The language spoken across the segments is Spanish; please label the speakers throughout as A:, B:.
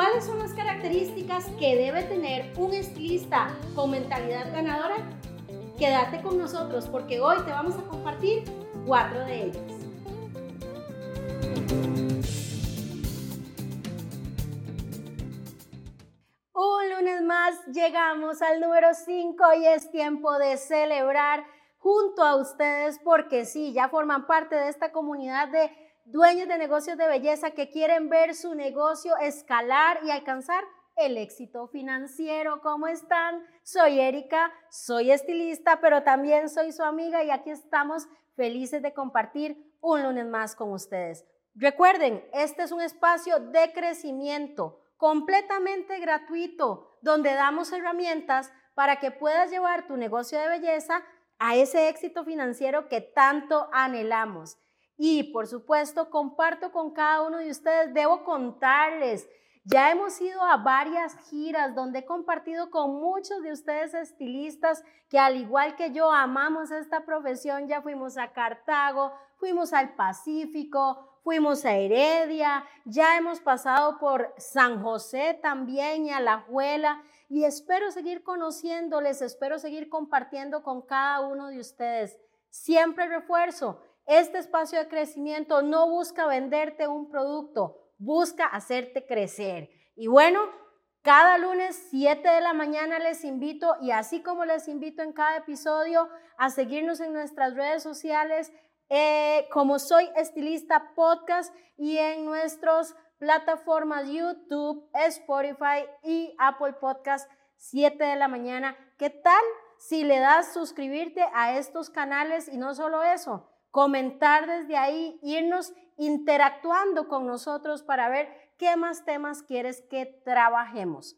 A: ¿Cuáles son las características que debe tener un estilista con mentalidad ganadora? Quédate con nosotros porque hoy te vamos a compartir cuatro de ellas. Un lunes más llegamos al número 5 y es tiempo de celebrar junto a ustedes porque sí, ya forman parte de esta comunidad de dueños de negocios de belleza que quieren ver su negocio escalar y alcanzar el éxito financiero. ¿Cómo están? Soy Erika, soy estilista, pero también soy su amiga y aquí estamos felices de compartir un lunes más con ustedes. Recuerden, este es un espacio de crecimiento completamente gratuito, donde damos herramientas para que puedas llevar tu negocio de belleza a ese éxito financiero que tanto anhelamos. Y por supuesto, comparto con cada uno de ustedes, debo contarles, ya hemos ido a varias giras donde he compartido con muchos de ustedes estilistas que al igual que yo amamos esta profesión. Ya fuimos a Cartago, fuimos al Pacífico, fuimos a Heredia, ya hemos pasado por San José también y Alajuela y espero seguir conociéndoles, espero seguir compartiendo con cada uno de ustedes. Siempre refuerzo, este espacio de crecimiento no busca venderte un producto, busca hacerte crecer. Y bueno, cada lunes 7 de la mañana les invito y así como les invito en cada episodio a seguirnos en nuestras redes sociales eh, como soy estilista podcast y en nuestras plataformas YouTube, Spotify y Apple Podcast 7 de la mañana. ¿Qué tal si le das suscribirte a estos canales y no solo eso? Comentar desde ahí, irnos interactuando con nosotros para ver qué más temas quieres que trabajemos.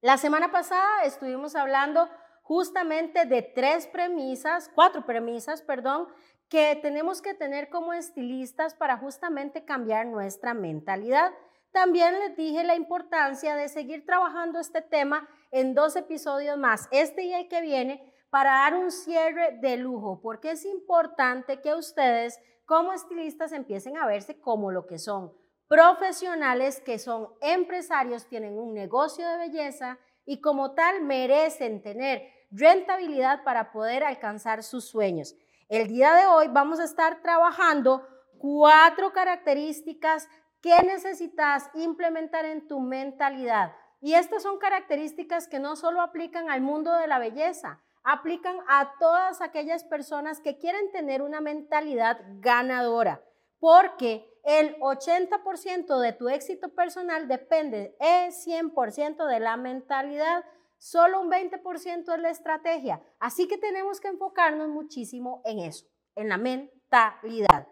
A: La semana pasada estuvimos hablando justamente de tres premisas, cuatro premisas, perdón, que tenemos que tener como estilistas para justamente cambiar nuestra mentalidad. También les dije la importancia de seguir trabajando este tema en dos episodios más, este y el que viene, para dar un cierre de lujo, porque es importante que ustedes como estilistas empiecen a verse como lo que son, profesionales que son empresarios, tienen un negocio de belleza y como tal merecen tener rentabilidad para poder alcanzar sus sueños. El día de hoy vamos a estar trabajando cuatro características que necesitas implementar en tu mentalidad. Y estas son características que no solo aplican al mundo de la belleza, aplican a todas aquellas personas que quieren tener una mentalidad ganadora, porque el 80% de tu éxito personal depende es 100% de la mentalidad, solo un 20% es la estrategia. Así que tenemos que enfocarnos muchísimo en eso, en la mentalidad.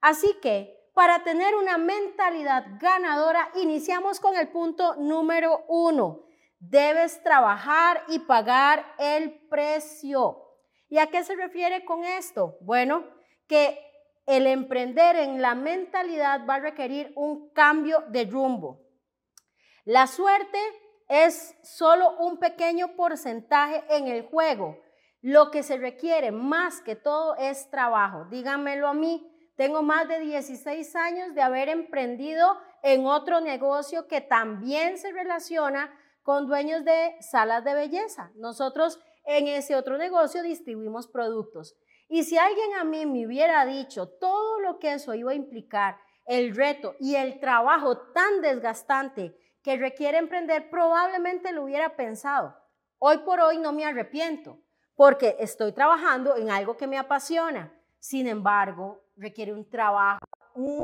A: Así que para tener una mentalidad ganadora, iniciamos con el punto número uno debes trabajar y pagar el precio. ¿Y a qué se refiere con esto? Bueno, que el emprender en la mentalidad va a requerir un cambio de rumbo. La suerte es solo un pequeño porcentaje en el juego. Lo que se requiere más que todo es trabajo. Díganmelo a mí. Tengo más de 16 años de haber emprendido en otro negocio que también se relaciona con dueños de salas de belleza. Nosotros en ese otro negocio distribuimos productos. Y si alguien a mí me hubiera dicho todo lo que eso iba a implicar, el reto y el trabajo tan desgastante que requiere emprender, probablemente lo hubiera pensado. Hoy por hoy no me arrepiento porque estoy trabajando en algo que me apasiona. Sin embargo, requiere un trabajo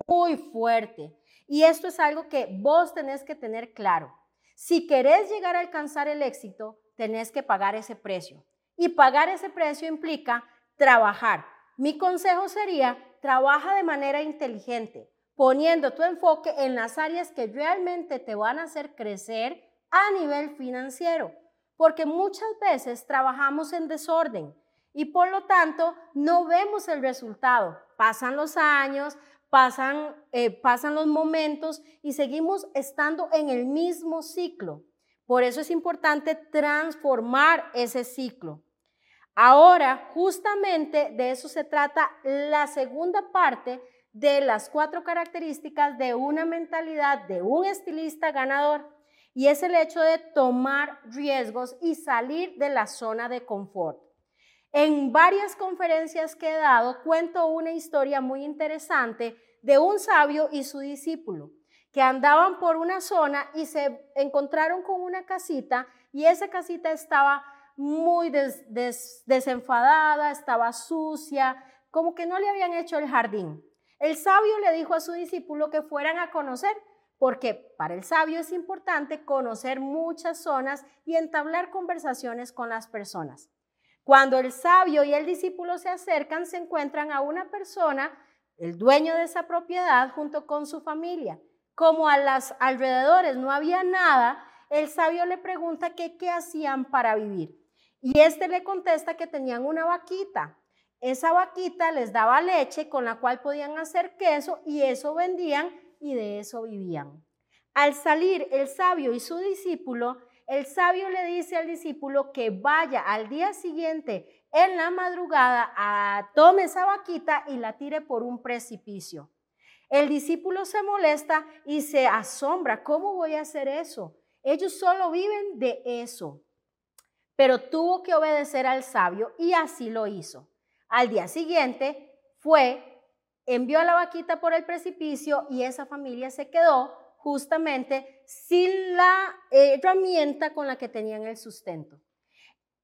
A: muy fuerte. Y esto es algo que vos tenés que tener claro. Si querés llegar a alcanzar el éxito, tenés que pagar ese precio. Y pagar ese precio implica trabajar. Mi consejo sería, trabaja de manera inteligente, poniendo tu enfoque en las áreas que realmente te van a hacer crecer a nivel financiero, porque muchas veces trabajamos en desorden y por lo tanto no vemos el resultado. Pasan los años, pasan, eh, pasan los momentos y seguimos estando en el mismo ciclo. Por eso es importante transformar ese ciclo. Ahora, justamente de eso se trata la segunda parte de las cuatro características de una mentalidad de un estilista ganador y es el hecho de tomar riesgos y salir de la zona de confort. En varias conferencias que he dado cuento una historia muy interesante de un sabio y su discípulo que andaban por una zona y se encontraron con una casita y esa casita estaba muy desenfadada, estaba sucia, como que no le habían hecho el jardín. El sabio le dijo a su discípulo que fueran a conocer, porque para el sabio es importante conocer muchas zonas y entablar conversaciones con las personas. Cuando el sabio y el discípulo se acercan, se encuentran a una persona, el dueño de esa propiedad, junto con su familia. Como a los alrededores no había nada, el sabio le pregunta que qué hacían para vivir. Y este le contesta que tenían una vaquita. Esa vaquita les daba leche con la cual podían hacer queso y eso vendían y de eso vivían. Al salir el sabio y su discípulo, el sabio le dice al discípulo que vaya al día siguiente en la madrugada a tome esa vaquita y la tire por un precipicio. El discípulo se molesta y se asombra, ¿cómo voy a hacer eso? Ellos solo viven de eso. Pero tuvo que obedecer al sabio y así lo hizo. Al día siguiente fue, envió a la vaquita por el precipicio y esa familia se quedó justamente sin la herramienta con la que tenían el sustento.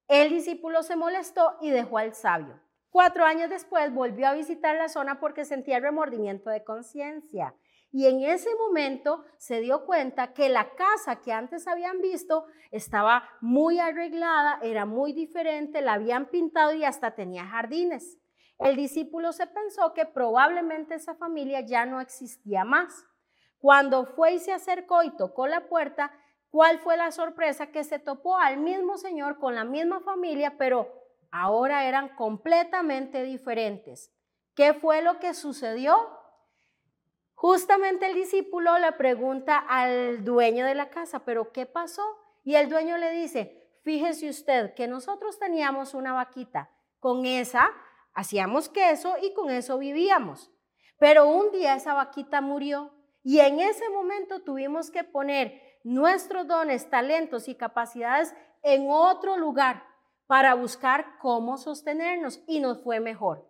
A: El discípulo se molestó y dejó al sabio. Cuatro años después volvió a visitar la zona porque sentía remordimiento de conciencia. Y en ese momento se dio cuenta que la casa que antes habían visto estaba muy arreglada, era muy diferente, la habían pintado y hasta tenía jardines. El discípulo se pensó que probablemente esa familia ya no existía más. Cuando fue y se acercó y tocó la puerta, ¿cuál fue la sorpresa? Que se topó al mismo señor con la misma familia, pero ahora eran completamente diferentes. ¿Qué fue lo que sucedió? Justamente el discípulo le pregunta al dueño de la casa, pero ¿qué pasó? Y el dueño le dice, fíjese usted que nosotros teníamos una vaquita, con esa hacíamos queso y con eso vivíamos. Pero un día esa vaquita murió y en ese momento tuvimos que poner nuestros dones, talentos y capacidades en otro lugar para buscar cómo sostenernos y nos fue mejor.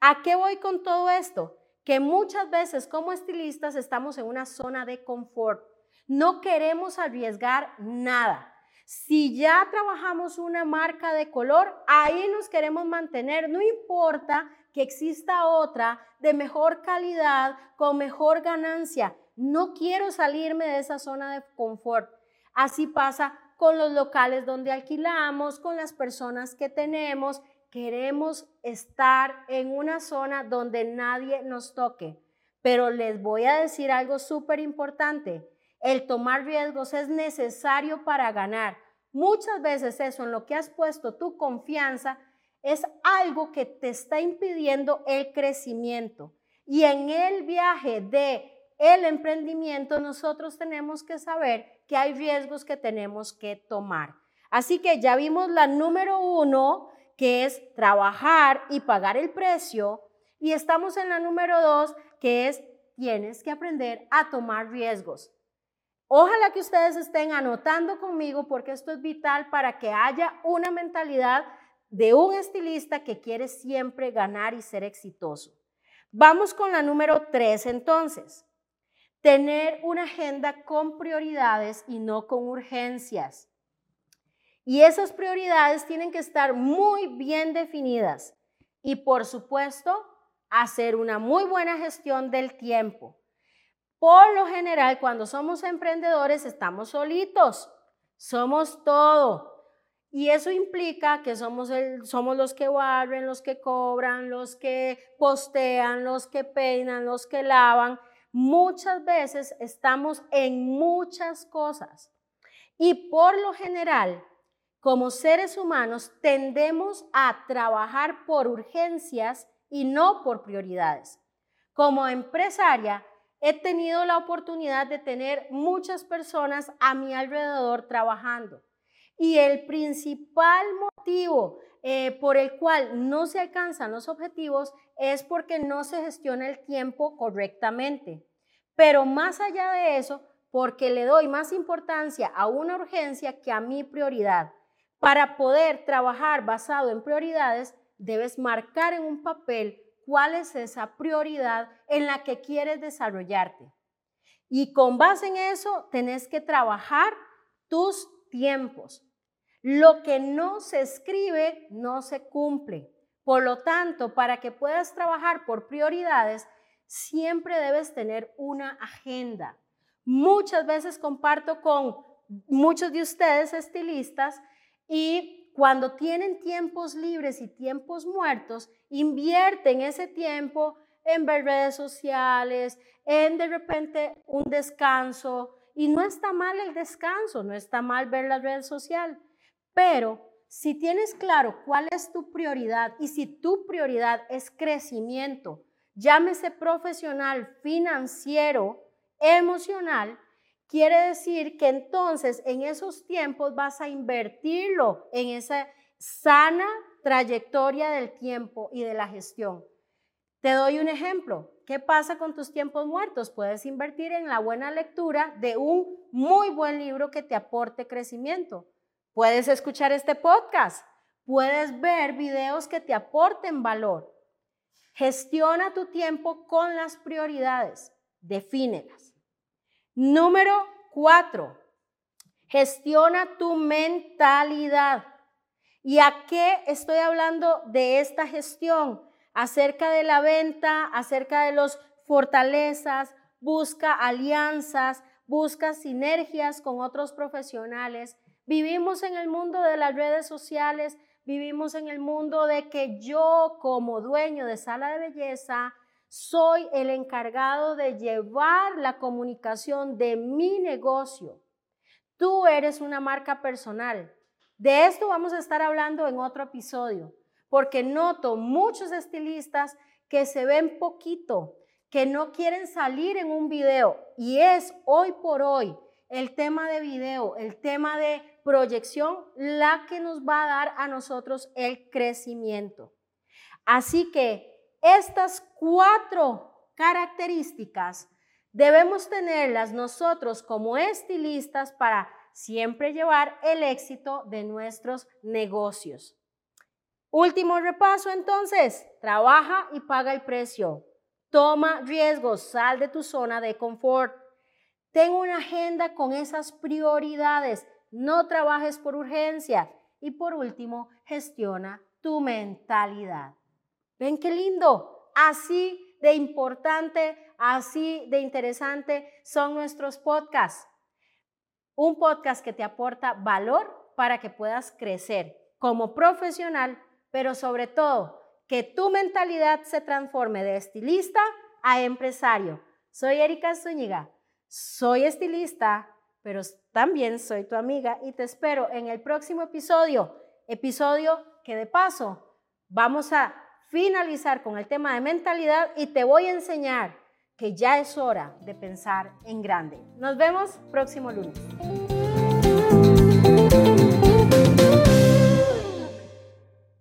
A: ¿A qué voy con todo esto? Que muchas veces como estilistas estamos en una zona de confort. No queremos arriesgar nada. Si ya trabajamos una marca de color, ahí nos queremos mantener. No importa que exista otra de mejor calidad, con mejor ganancia. No quiero salirme de esa zona de confort. Así pasa con los locales donde alquilamos, con las personas que tenemos. Queremos estar en una zona donde nadie nos toque. Pero les voy a decir algo súper importante. El tomar riesgos es necesario para ganar. Muchas veces eso en lo que has puesto tu confianza es algo que te está impidiendo el crecimiento. Y en el viaje de el emprendimiento nosotros tenemos que saber que hay riesgos que tenemos que tomar. Así que ya vimos la número uno, que es trabajar y pagar el precio, y estamos en la número dos, que es tienes que aprender a tomar riesgos. Ojalá que ustedes estén anotando conmigo porque esto es vital para que haya una mentalidad de un estilista que quiere siempre ganar y ser exitoso. Vamos con la número tres entonces. Tener una agenda con prioridades y no con urgencias. Y esas prioridades tienen que estar muy bien definidas. Y por supuesto, hacer una muy buena gestión del tiempo. Por lo general, cuando somos emprendedores, estamos solitos. Somos todo. Y eso implica que somos, somos los que barren, los que cobran, los que postean, los que peinan, los que lavan muchas veces estamos en muchas cosas y por lo general, como seres humanos, tendemos a trabajar por urgencias y no por prioridades. Como empresaria, he tenido la oportunidad de tener muchas personas a mi alrededor trabajando. Y el principal motivo eh, por el cual no se alcanzan los objetivos es porque no se gestiona el tiempo correctamente. Pero más allá de eso, porque le doy más importancia a una urgencia que a mi prioridad. Para poder trabajar basado en prioridades, debes marcar en un papel cuál es esa prioridad en la que quieres desarrollarte. Y con base en eso, tenés que trabajar tus tiempos. Lo que no se escribe no se cumple. Por lo tanto, para que puedas trabajar por prioridades, siempre debes tener una agenda. Muchas veces comparto con muchos de ustedes estilistas y cuando tienen tiempos libres y tiempos muertos, invierten ese tiempo en ver redes sociales, en de repente un descanso. Y no está mal el descanso, no está mal ver la red social, pero si tienes claro cuál es tu prioridad y si tu prioridad es crecimiento, llámese profesional, financiero, emocional, quiere decir que entonces en esos tiempos vas a invertirlo en esa sana trayectoria del tiempo y de la gestión. Te doy un ejemplo. ¿Qué pasa con tus tiempos muertos? Puedes invertir en la buena lectura de un muy buen libro que te aporte crecimiento. Puedes escuchar este podcast. Puedes ver videos que te aporten valor. Gestiona tu tiempo con las prioridades. Defínelas. Número cuatro, gestiona tu mentalidad. ¿Y a qué estoy hablando de esta gestión? Acerca de la venta, acerca de los fortalezas, busca alianzas, busca sinergias con otros profesionales. Vivimos en el mundo de las redes sociales, vivimos en el mundo de que yo como dueño de sala de belleza, soy el encargado de llevar la comunicación de mi negocio. Tú eres una marca personal. De esto vamos a estar hablando en otro episodio, porque noto muchos estilistas que se ven poquito, que no quieren salir en un video. Y es hoy por hoy el tema de video, el tema de proyección, la que nos va a dar a nosotros el crecimiento. Así que estas cuatro características debemos tenerlas nosotros como estilistas para siempre llevar el éxito de nuestros negocios. Último repaso entonces, trabaja y paga el precio. Toma riesgos, sal de tu zona de confort. Ten una agenda con esas prioridades. No trabajes por urgencia. Y por último, gestiona tu mentalidad. ¿Ven qué lindo? Así de importante, así de interesante son nuestros podcasts. Un podcast que te aporta valor para que puedas crecer como profesional, pero sobre todo que tu mentalidad se transforme de estilista a empresario. Soy Erika Zúñiga, soy estilista, pero también soy tu amiga y te espero en el próximo episodio, episodio que de paso vamos a finalizar con el tema de mentalidad y te voy a enseñar que ya es hora de pensar en grande. Nos vemos próximo lunes.